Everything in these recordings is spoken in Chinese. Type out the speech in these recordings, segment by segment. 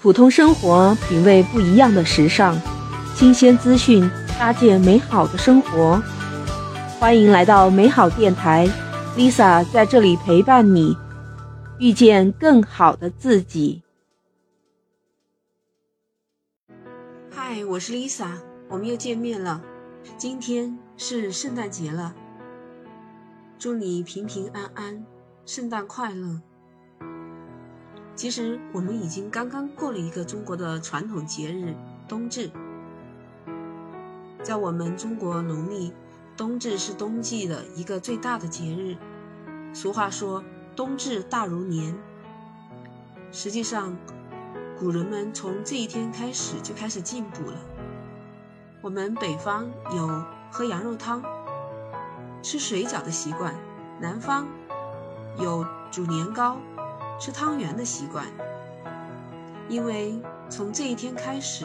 普通生活，品味不一样的时尚，新鲜资讯，搭建美好的生活。欢迎来到美好电台，Lisa 在这里陪伴你，遇见更好的自己。嗨，我是 Lisa，我们又见面了。今天是圣诞节了，祝你平平安安，圣诞快乐。其实我们已经刚刚过了一个中国的传统节日冬至，在我们中国农历，冬至是冬季的一个最大的节日。俗话说“冬至大如年”，实际上，古人们从这一天开始就开始进补了。我们北方有喝羊肉汤、吃水饺的习惯，南方有煮年糕。吃汤圆的习惯，因为从这一天开始，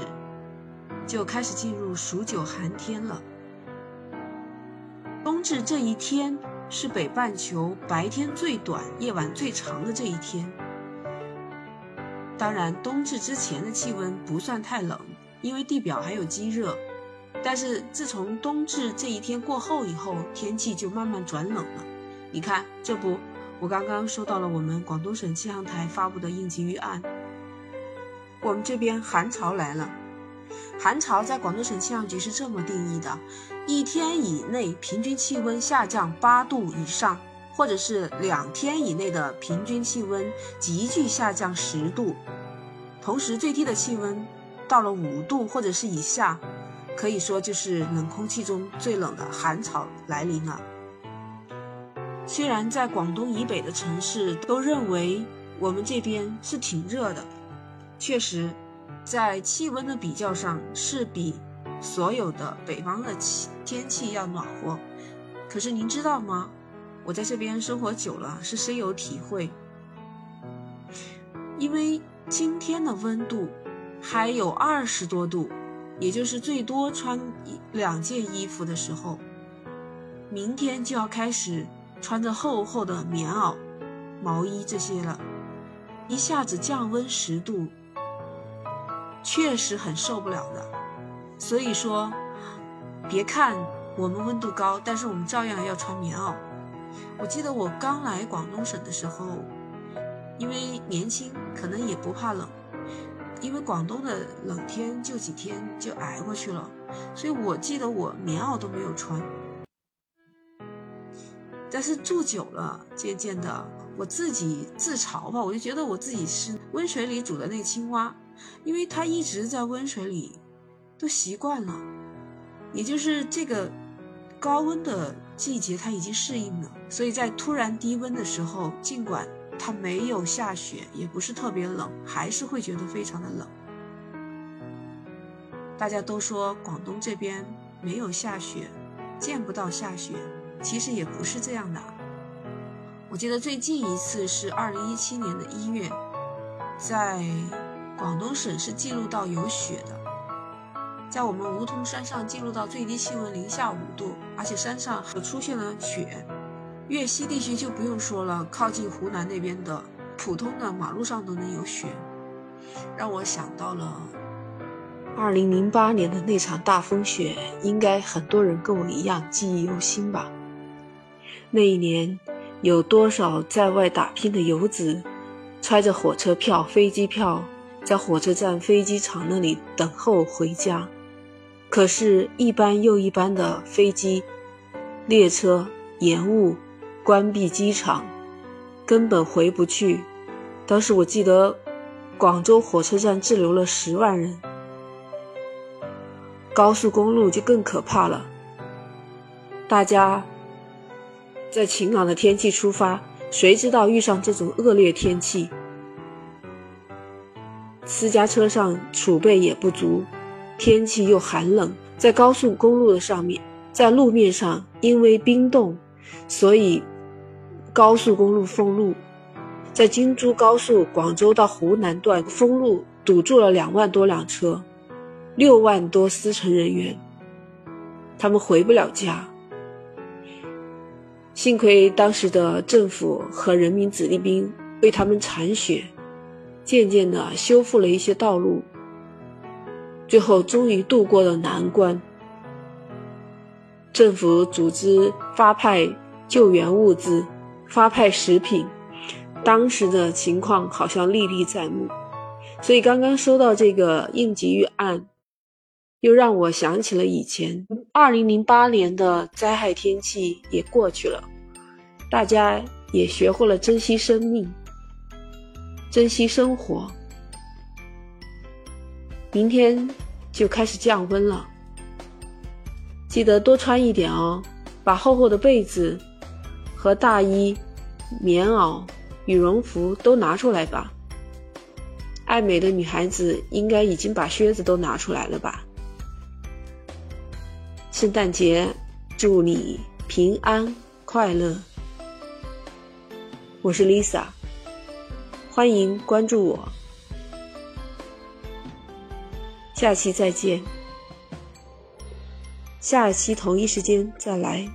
就开始进入数九寒天了。冬至这一天是北半球白天最短、夜晚最长的这一天。当然，冬至之前的气温不算太冷，因为地表还有积热。但是自从冬至这一天过后以后，天气就慢慢转冷了。你看，这不。我刚刚收到了我们广东省气象台发布的应急预案，我们这边寒潮来了。寒潮在广东省气象局是这么定义的：一天以内平均气温下降八度以上，或者是两天以内的平均气温急剧下降十度，同时最低的气温到了五度或者是以下，可以说就是冷空气中最冷的寒潮来临了。虽然在广东以北的城市都认为我们这边是挺热的，确实，在气温的比较上是比所有的北方的气天气要暖和。可是您知道吗？我在这边生活久了，是深有体会。因为今天的温度还有二十多度，也就是最多穿两件衣服的时候，明天就要开始。穿着厚厚的棉袄、毛衣这些了，一下子降温十度，确实很受不了的。所以说，别看我们温度高，但是我们照样要穿棉袄。我记得我刚来广东省的时候，因为年轻，可能也不怕冷，因为广东的冷天就几天就挨过去了，所以我记得我棉袄都没有穿。但是住久了，渐渐的，我自己自嘲吧，我就觉得我自己是温水里煮的那个青蛙，因为它一直在温水里，都习惯了，也就是这个高温的季节，它已经适应了，所以在突然低温的时候，尽管它没有下雪，也不是特别冷，还是会觉得非常的冷。大家都说广东这边没有下雪，见不到下雪。其实也不是这样的。我记得最近一次是二零一七年的一月，在广东省是记录到有雪的，在我们梧桐山上记录到最低气温零下五度，而且山上还出现了雪。粤西地区就不用说了，靠近湖南那边的普通的马路上都能有雪，让我想到了二零零八年的那场大风雪，应该很多人跟我一样记忆犹新吧。那一年，有多少在外打拼的游子，揣着火车票、飞机票，在火车站、飞机场那里等候回家。可是，一班又一班的飞机、列车延误、关闭机场，根本回不去。当时我记得，广州火车站滞留了十万人。高速公路就更可怕了，大家。在晴朗的天气出发，谁知道遇上这种恶劣天气？私家车上储备也不足，天气又寒冷，在高速公路的上面，在路面上因为冰冻，所以高速公路封路。在京珠高速广州到湖南段封路，堵住了两万多辆车，六万多司乘人员，他们回不了家。幸亏当时的政府和人民子弟兵为他们铲雪，渐渐的修复了一些道路，最后终于度过了难关。政府组织发派救援物资，发派食品，当时的情况好像历历在目。所以刚刚收到这个应急预案，又让我想起了以前二零零八年的灾害天气也过去了，大家也学会了珍惜生命，珍惜生活。明天就开始降温了。记得多穿一点哦，把厚厚的被子和大衣、棉袄、羽绒服都拿出来吧。爱美的女孩子应该已经把靴子都拿出来了吧？圣诞节，祝你平安快乐。我是 Lisa，欢迎关注我，下期再见。下期同一时间再来。